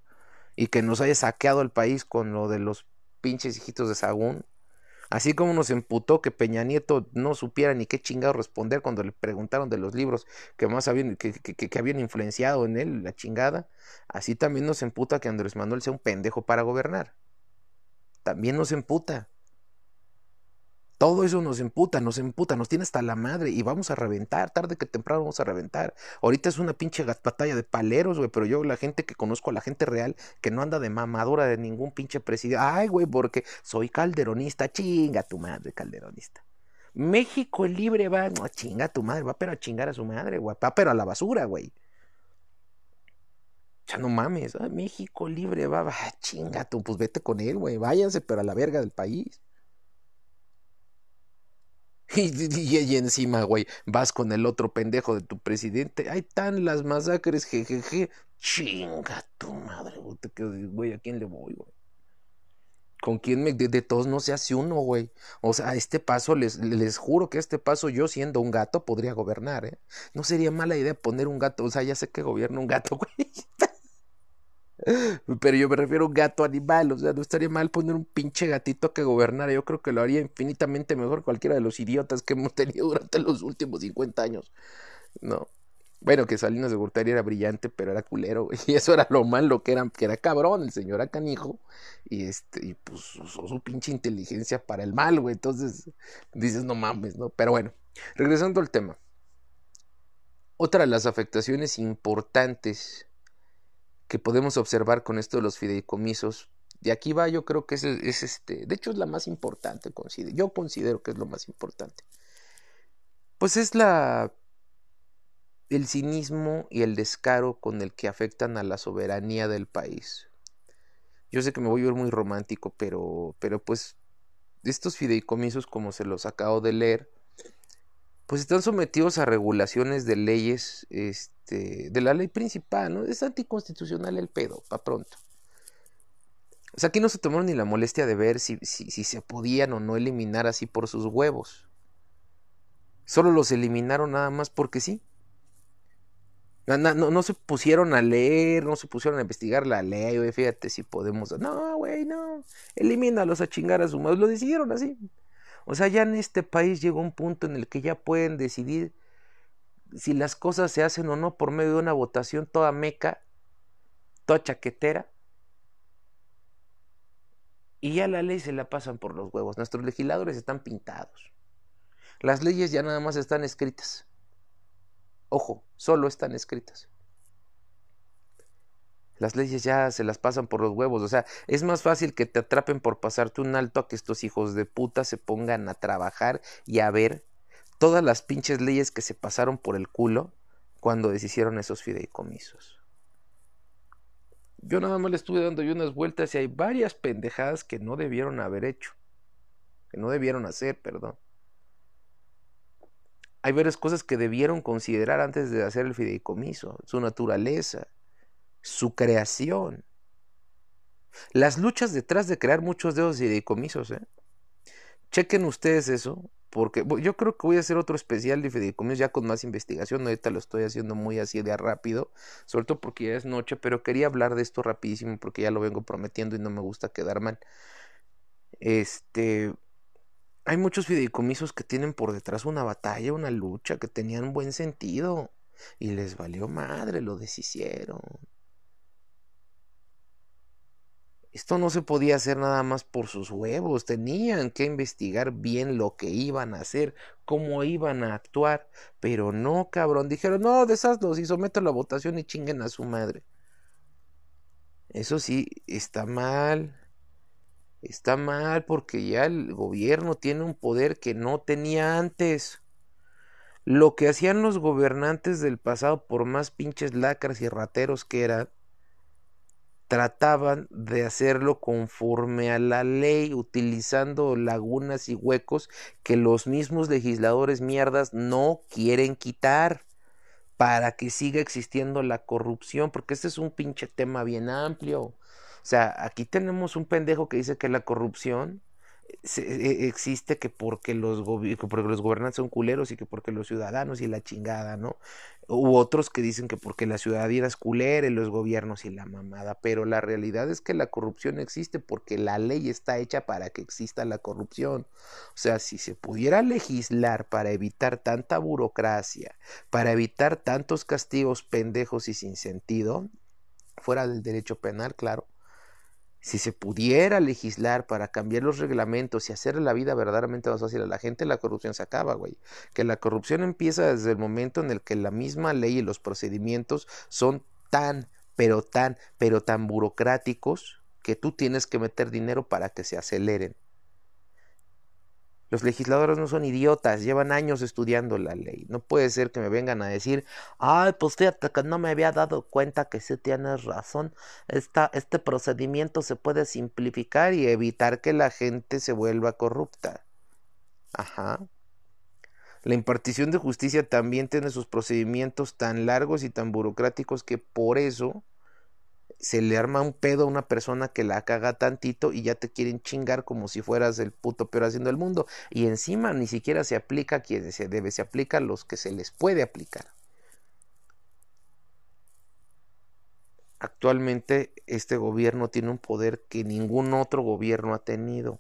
y que nos haya saqueado el país con lo de los pinches hijitos de Sagún, así como nos imputó que Peña Nieto no supiera ni qué chingado responder cuando le preguntaron de los libros que más habían, que, que habían influenciado en él, la chingada, así también nos imputa que Andrés Manuel sea un pendejo para gobernar. También nos imputa. Todo eso nos emputa, nos emputa, nos tiene hasta la madre y vamos a reventar, tarde que temprano vamos a reventar. Ahorita es una pinche batalla de paleros, güey, pero yo la gente que conozco, la gente real, que no anda de mamadura de ningún pinche presidente. Ay, güey, porque soy calderonista, chinga tu madre, calderonista. México libre va, no, chinga tu madre, va pero a chingar a su madre, güey, va pero a la basura, güey. Ya no mames, México libre va, va, chinga tú, pues vete con él, güey, váyanse, pero a la verga del país. Y, encima, güey, vas con el otro pendejo de tu presidente. Hay tan las masacres, jejeje. Chinga tu madre, güey. ¿a quién le voy, güey? ¿Con quién me.? De, todos no se hace uno, güey. O sea, a este paso, les, les juro que a este paso, yo siendo un gato, podría gobernar, ¿eh? No sería mala idea poner un gato. O sea, ya sé que gobierna un gato, güey. Pero yo me refiero a un gato animal, o sea, no estaría mal poner un pinche gatito que gobernara. Yo creo que lo haría infinitamente mejor cualquiera de los idiotas que hemos tenido durante los últimos 50 años. No. Bueno, que Salinas de Gortari era brillante, pero era culero, Y eso era lo malo que era, que era cabrón, el señor era canijo. Y este, y pues su pinche inteligencia para el mal, güey. Entonces, dices, no mames, ¿no? Pero bueno, regresando al tema. Otra de las afectaciones importantes que podemos observar con esto de los fideicomisos. De aquí va, yo creo que es, es este, de hecho es la más importante, yo considero que es lo más importante. Pues es la el cinismo y el descaro con el que afectan a la soberanía del país. Yo sé que me voy a ver muy romántico, pero, pero pues estos fideicomisos, como se los acabo de leer, pues están sometidos a regulaciones de leyes, este, de la ley principal, ¿no? Es anticonstitucional el pedo, pa' pronto. O sea, aquí no se tomaron ni la molestia de ver si, si, se podían o no eliminar así por sus huevos. Solo los eliminaron nada más porque sí. No, no, no, se pusieron a leer, no se pusieron a investigar la ley, güey, fíjate si podemos. No, güey, no. Elimínalos a chingar a su madre. Lo decidieron así. O sea, ya en este país llegó un punto en el que ya pueden decidir si las cosas se hacen o no por medio de una votación toda meca, toda chaquetera. Y ya la ley se la pasan por los huevos. Nuestros legisladores están pintados. Las leyes ya nada más están escritas. Ojo, solo están escritas. Las leyes ya se las pasan por los huevos. O sea, es más fácil que te atrapen por pasarte un alto a que estos hijos de puta se pongan a trabajar y a ver todas las pinches leyes que se pasaron por el culo cuando deshicieron esos fideicomisos. Yo nada más le estuve dando yo unas vueltas y hay varias pendejadas que no debieron haber hecho. Que no debieron hacer, perdón hay varias cosas que debieron considerar antes de hacer el fideicomiso, su naturaleza, su creación. Las luchas detrás de crear muchos de esos fideicomisos, ¿eh? Chequen ustedes eso, porque yo creo que voy a hacer otro especial de fideicomisos ya con más investigación, ahorita lo estoy haciendo muy así de rápido, sobre todo porque ya es noche, pero quería hablar de esto rapidísimo porque ya lo vengo prometiendo y no me gusta quedar mal. Este, hay muchos fideicomisos que tienen por detrás una batalla, una lucha, que tenían buen sentido. Y les valió madre, lo deshicieron. Esto no se podía hacer nada más por sus huevos, tenían que investigar bien lo que iban a hacer, cómo iban a actuar, pero no, cabrón, dijeron, no, deshazlos y someto la votación y chinguen a su madre. Eso sí, está mal. Está mal porque ya el gobierno tiene un poder que no tenía antes. Lo que hacían los gobernantes del pasado, por más pinches lacras y rateros que eran, trataban de hacerlo conforme a la ley, utilizando lagunas y huecos que los mismos legisladores mierdas no quieren quitar para que siga existiendo la corrupción, porque este es un pinche tema bien amplio. O sea, aquí tenemos un pendejo que dice que la corrupción e, existe que porque los, porque los gobernantes son culeros y que porque los ciudadanos y la chingada, ¿no? U otros que dicen que porque la ciudadanía es culera y los gobiernos y la mamada, pero la realidad es que la corrupción existe porque la ley está hecha para que exista la corrupción. O sea, si se pudiera legislar para evitar tanta burocracia, para evitar tantos castigos pendejos y sin sentido, fuera del derecho penal, claro, si se pudiera legislar para cambiar los reglamentos y hacer la vida verdaderamente más fácil a la gente, la corrupción se acaba, güey. Que la corrupción empieza desde el momento en el que la misma ley y los procedimientos son tan, pero tan, pero tan burocráticos que tú tienes que meter dinero para que se aceleren. Los legisladores no son idiotas, llevan años estudiando la ley. No puede ser que me vengan a decir, ay, pues fíjate que no me había dado cuenta que sí tienes razón. este procedimiento se puede simplificar y evitar que la gente se vuelva corrupta. Ajá. La impartición de justicia también tiene sus procedimientos tan largos y tan burocráticos que por eso se le arma un pedo a una persona que la caga tantito y ya te quieren chingar como si fueras el puto peor haciendo el mundo. Y encima ni siquiera se aplica a quien se debe, se aplica a los que se les puede aplicar. Actualmente este gobierno tiene un poder que ningún otro gobierno ha tenido.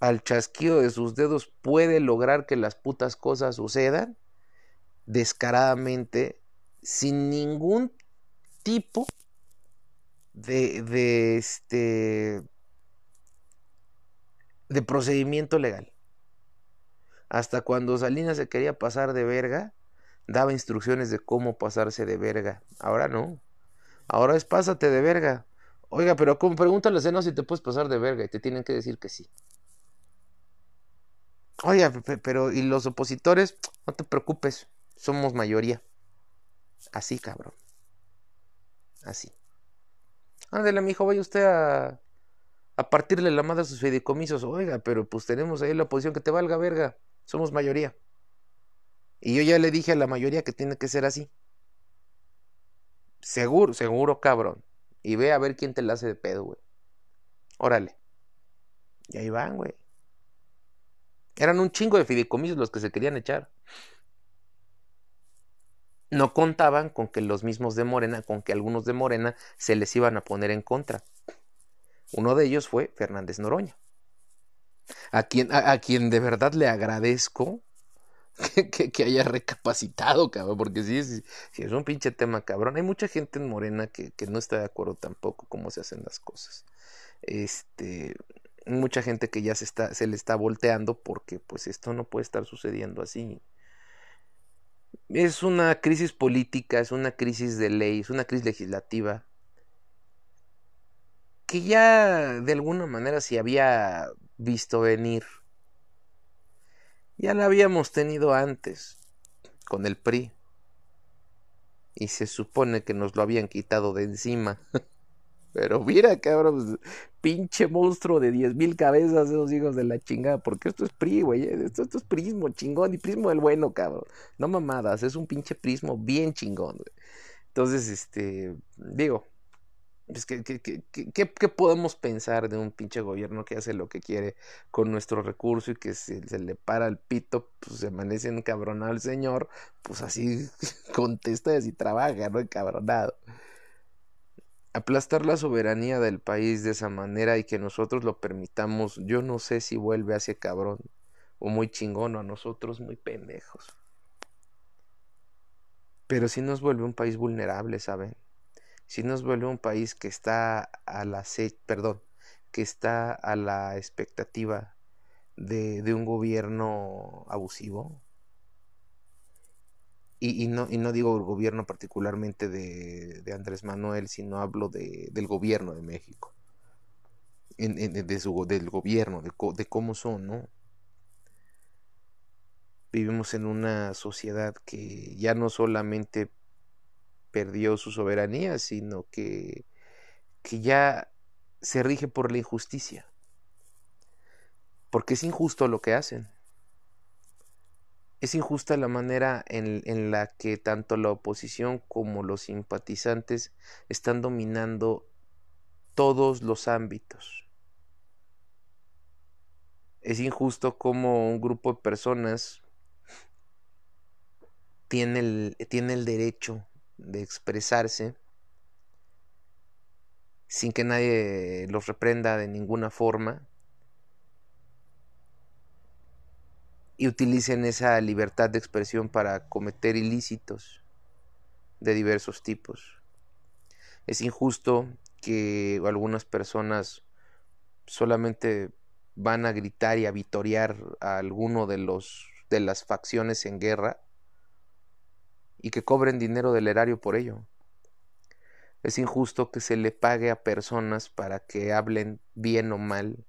Al chasquido de sus dedos puede lograr que las putas cosas sucedan descaradamente sin ningún tipo de, de este de procedimiento legal. Hasta cuando Salinas se quería pasar de verga, daba instrucciones de cómo pasarse de verga. Ahora no. Ahora es pásate de verga. Oiga, pero como pregúntale a si te puedes pasar de verga y te tienen que decir que sí. Oiga, pero ¿y los opositores? No te preocupes, somos mayoría. Así, cabrón. Así. Ándale, mijo, vaya usted a, a partirle la madre a sus fideicomisos. Oiga, pero pues tenemos ahí la oposición que te valga verga. Somos mayoría. Y yo ya le dije a la mayoría que tiene que ser así. Seguro, seguro, cabrón. Y ve a ver quién te la hace de pedo, güey. Órale. Y ahí van, güey. Eran un chingo de fideicomisos los que se querían echar. No contaban con que los mismos de Morena, con que algunos de Morena se les iban a poner en contra. Uno de ellos fue Fernández Noroña, a quien, a, quien de verdad le agradezco que, que, haya recapacitado, cabrón, porque sí, sí, es un pinche tema, cabrón. Hay mucha gente en Morena que, que no está de acuerdo tampoco cómo se hacen las cosas. Este, mucha gente que ya se, está, se le está volteando porque pues esto no puede estar sucediendo así. Es una crisis política, es una crisis de ley, es una crisis legislativa que ya de alguna manera se había visto venir. Ya la habíamos tenido antes con el PRI. Y se supone que nos lo habían quitado de encima. Pero mira, cabrón, pues, pinche monstruo de diez mil cabezas, esos hijos de la chingada. Porque esto es PRI, güey. Eh, esto, esto, es prismo, chingón. Y prismo del bueno, cabrón. No mamadas, es un pinche prismo bien chingón, güey. Entonces, este, digo, pues, ¿qué, qué, qué, qué, podemos pensar de un pinche gobierno que hace lo que quiere con nuestro recurso y que se, se le para el pito, pues se amanece encabronado el señor, pues así contesta y así trabaja, ¿no? Encabronado aplastar la soberanía del país de esa manera y que nosotros lo permitamos, yo no sé si vuelve a ese cabrón o muy chingón o a nosotros muy pendejos. Pero si nos vuelve un país vulnerable, ¿saben? Si nos vuelve un país que está a la perdón, que está a la expectativa de, de un gobierno abusivo, y, no, y no digo el gobierno particularmente de, de Andrés Manuel, sino hablo de, del gobierno de México, su, del gobierno, de, de cómo son, ¿no? Vivimos en una sociedad que ya no solamente perdió su soberanía, sino que, que ya se rige por la injusticia. Porque es injusto lo que hacen. Es injusta la manera en, la que tanto la oposición como los simpatizantes están dominando todos los ámbitos. Es injusto como un grupo de personas tiene el, tiene el derecho de expresarse sin que nadie los reprenda de ninguna forma y utilicen esa libertad de expresión para cometer ilícitos de diversos tipos. Es injusto que algunas personas solamente van a gritar y a vitorear a alguno de los de las facciones en guerra y que cobren dinero del erario por ello. Es injusto que se le pague a personas para que hablen bien o mal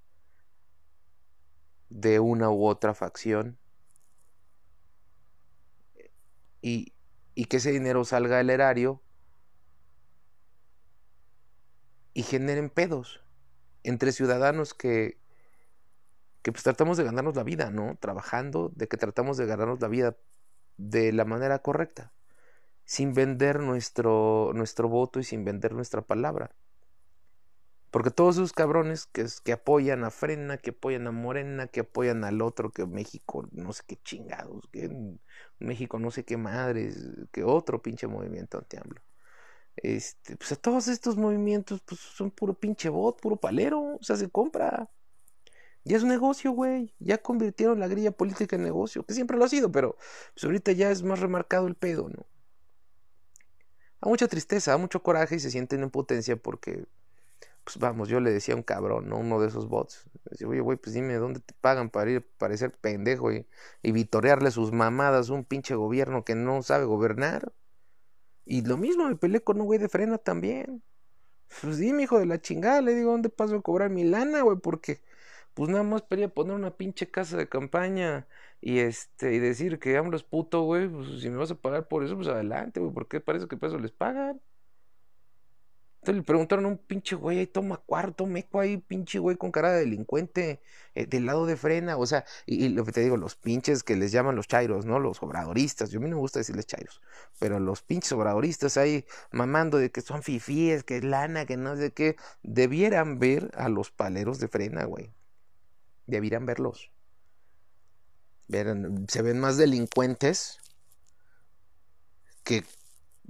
de una u otra facción y, que ese dinero salga del erario y generen pedos entre ciudadanos que, que pues tratamos de ganarnos la vida, ¿no? Trabajando, de que tratamos de ganarnos la vida de la manera correcta, sin vender nuestro, nuestro voto y sin vender nuestra palabra. Porque todos esos cabrones que, que apoyan a Frena, que apoyan a Morena, que apoyan al otro, que México, no sé qué chingados, que México no sé qué madres, que otro pinche movimiento anti-AMLO. Este, pues a todos estos movimientos, pues son puro pinche bot, puro palero, o sea, se compra. Ya es un negocio, güey. Ya convirtieron la grilla política en negocio, que siempre lo ha sido, pero pues ahorita ya es más remarcado el pedo, ¿no? A mucha tristeza, a mucho coraje y se sienten en potencia porque pues vamos, yo le decía a un cabrón, ¿no? Uno de esos bots. Decía, oye, güey, pues dime, ¿dónde te pagan para ir a parecer pendejo y, y vitorearle sus mamadas a un pinche gobierno que no sabe gobernar? Y lo mismo me peleé con un güey de frena también. Pues dime, hijo de la chingada, le digo, ¿dónde paso a cobrar mi lana, güey? Porque, pues nada más quería poner una pinche casa de campaña y este, y decir que AMLO es puto, güey, pues si me vas a pagar por eso, pues adelante, güey, porque parece que por eso les pagan. Entonces le preguntaron a un pinche güey, ahí toma cuarto, meco ahí, pinche güey con cara de delincuente, eh, del lado de frena, o sea, y, lo que te digo, los pinches que les llaman los chairos, ¿no? Los obradoristas, yo a mí no me gusta decirles chairos, pero los pinches obradoristas ahí mamando de que son fifíes, que es lana, que no sé qué, debieran ver a los paleros de frena, güey. Debieran verlos. se ven más delincuentes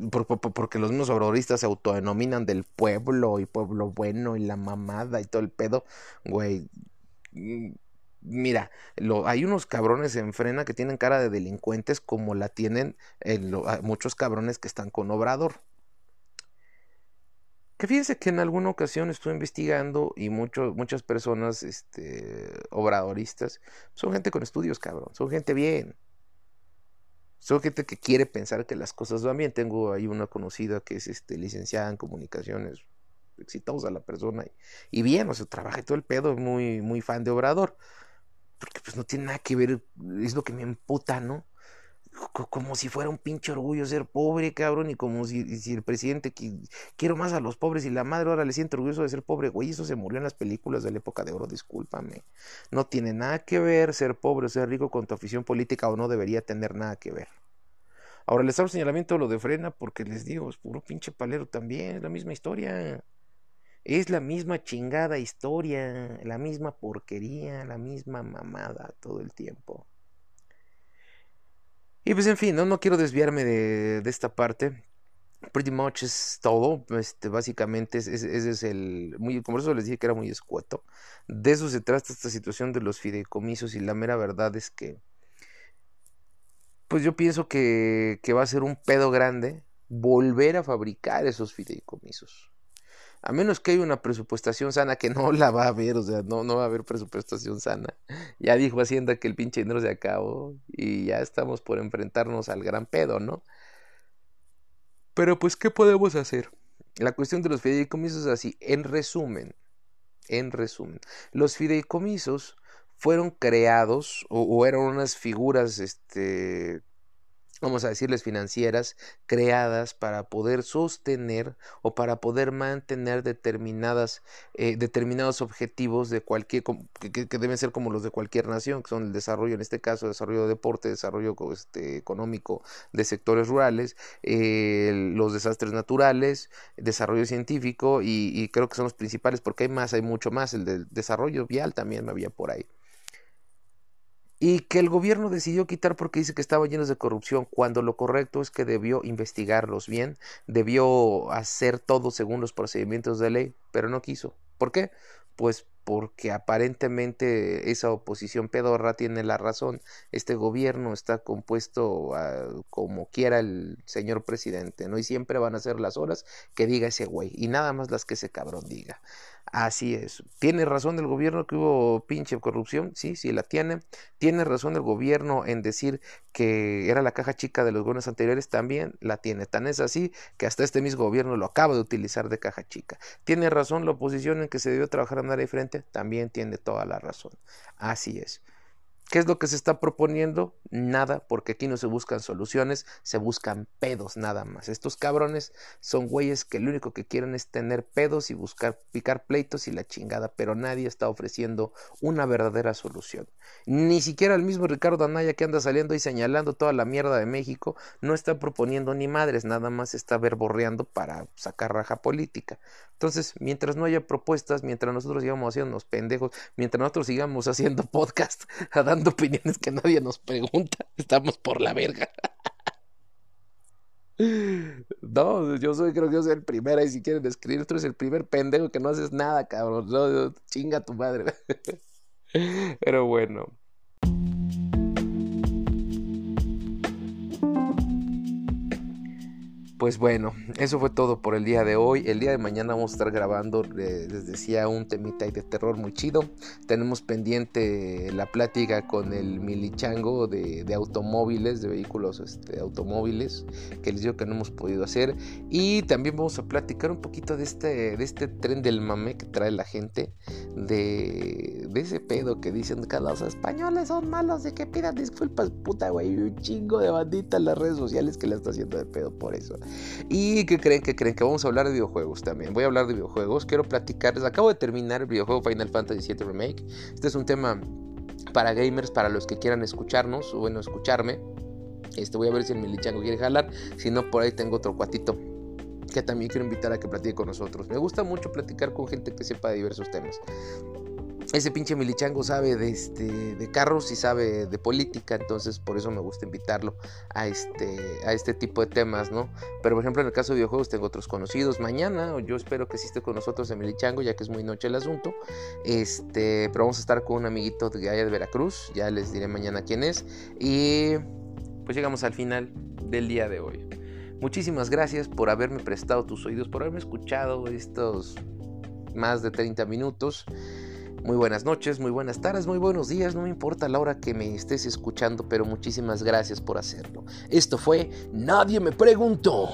porque los mismos obradoristas se autodenominan del pueblo y pueblo bueno y la mamada y todo el pedo, güey. Mm, mira, lo, hay unos cabrones en frena que tienen cara de delincuentes como la tienen muchos cabrones que están con Obrador. Que fíjense que en alguna ocasión estuve investigando y muchas personas este, obradoristas son gente con estudios, cabrón, son gente bien. Son gente que quiere pensar que las cosas van bien. Tengo ahí una conocida que es este, licenciada en comunicaciones, exitosa la persona, y, bien, o sea, trabaja todo el pedo, muy, muy fan de Obrador. Porque pues no tiene nada que ver, es lo que me emputa, ¿no? Como si fuera un pinche orgullo ser pobre, cabrón, y como si, el presidente quiero más a los pobres y la madre ahora le siente orgulloso de ser pobre, güey, eso se murió en las películas de la época de oro, discúlpame. No tiene nada que ver ser pobre o ser rico con tu afición política o no debería tener nada que ver. Ahora les hago señalamiento lo de frena porque les digo, es puro pinche palero también, es la misma historia. Es la misma chingada historia, la misma porquería, la misma mamada todo el tiempo. Y pues en fin, no, no quiero desviarme de, de esta parte. Pretty much es todo. Este, básicamente ese es, el. Muy, como eso les dije que era muy escueto. De eso se trata esta situación de los fideicomisos. Y la mera verdad es que. Pues yo pienso que, que va a ser un pedo grande volver a fabricar esos fideicomisos a menos que haya una presupuestación sana, que no la va a haber, o sea, no, no va a haber presupuestación sana. Ya dijo Hacienda que el pinche dinero se acabó y ya estamos por enfrentarnos al gran pedo, ¿no? Pero pues, ¿qué podemos hacer? La cuestión de los fideicomisos es así, en resumen, en resumen, los fideicomisos fueron creados o, o eran unas figuras este, vamos a decirles financieras, creadas para poder sostener o para poder mantener determinadas, eh, determinados objetivos de cualquier, que, deben ser como los de cualquier nación, que son el desarrollo, en este caso, desarrollo de deporte, desarrollo este, económico de sectores rurales, los desastres naturales, desarrollo científico y, y creo que son los principales porque hay más, hay mucho más, el de desarrollo vial también había por ahí y que el gobierno decidió quitar porque dice que estaban llenos de corrupción, cuando lo correcto es que debió investigarlos bien, debió hacer todo según los procedimientos de ley, pero no quiso. ¿Por qué? Pues porque aparentemente esa oposición pedorra tiene la razón. Este gobierno está compuesto como quiera el señor presidente, ¿no? Y siempre van a ser las horas que diga ese güey, y nada más las que ese cabrón diga. Así es. ¿Tiene razón el gobierno que hubo pinche corrupción? Sí, sí la tiene. ¿Tiene razón el gobierno en decir que era la caja chica de los gobiernos anteriores? También la tiene. Tan es así que hasta este mismo gobierno lo acaba de utilizar de caja chica. ¿Tiene razón la oposición en que se debió trabajar a andar frente? También tiene toda la razón. Así es. ¿Qué es lo que se está proponiendo? Nada, porque aquí no se buscan soluciones, se buscan pedos nada más. Estos cabrones son güeyes que lo único que quieren es tener pedos y buscar picar pleitos y la chingada, pero nadie está ofreciendo una verdadera solución. Ni siquiera el mismo Ricardo Anaya que anda saliendo y señalando toda la mierda de México no está proponiendo ni madres, nada más está verborreando para sacar raja política. Entonces, mientras no haya propuestas, mientras nosotros sigamos haciendo los pendejos, mientras nosotros sigamos haciendo podcast, dando opiniones que nadie nos pregunta, estamos por la verga. No, yo soy, creo que yo soy el primero y si quieren escribir, tú eres el primer pendejo que no haces nada, cabrón. Chinga tu madre. Pero bueno. Pues bueno, eso fue todo por el día de hoy. El día de mañana vamos a estar grabando, les decía, un temita de terror muy chido. Tenemos pendiente la plática con el milichango de, automóviles, de vehículos este, automóviles, que les digo que no hemos podido hacer. Y también vamos a platicar un poquito de este, de este tren del mame que trae la gente, de, ese pedo que dicen que los españoles son malos, de que pidan disculpas, puta güey, un chingo de bandita en las redes sociales que le está haciendo de pedo por eso. ¿Y qué creen? que creen? Que vamos a hablar de videojuegos también. Voy a hablar de videojuegos. Quiero platicarles. Acabo de terminar el videojuego Final Fantasy VII Remake. Este es un tema para gamers, para los que quieran escucharnos o bueno, escucharme. Este, voy a ver si el Milichango quiere jalar. Si no, por ahí tengo otro cuatito que también quiero invitar a que platique con nosotros. Me gusta mucho platicar con gente que sepa de diversos temas. Ese pinche milichango sabe de, este, de carros y sabe de política, entonces por eso me gusta invitarlo a este, a este tipo de temas, ¿no? Pero por ejemplo en el caso de videojuegos tengo otros conocidos mañana, yo espero que esté con nosotros en milichango, ya que es muy noche el asunto, este, pero vamos a estar con un amiguito de allá de Veracruz, ya les diré mañana quién es, y pues llegamos al final del día de hoy. Muchísimas gracias por haberme prestado tus oídos, por haberme escuchado estos más de 30 minutos. Muy buenas noches, muy buenas tardes, muy buenos días, no me importa la hora que me estés escuchando, pero muchísimas gracias por hacerlo. Esto fue Nadie me preguntó.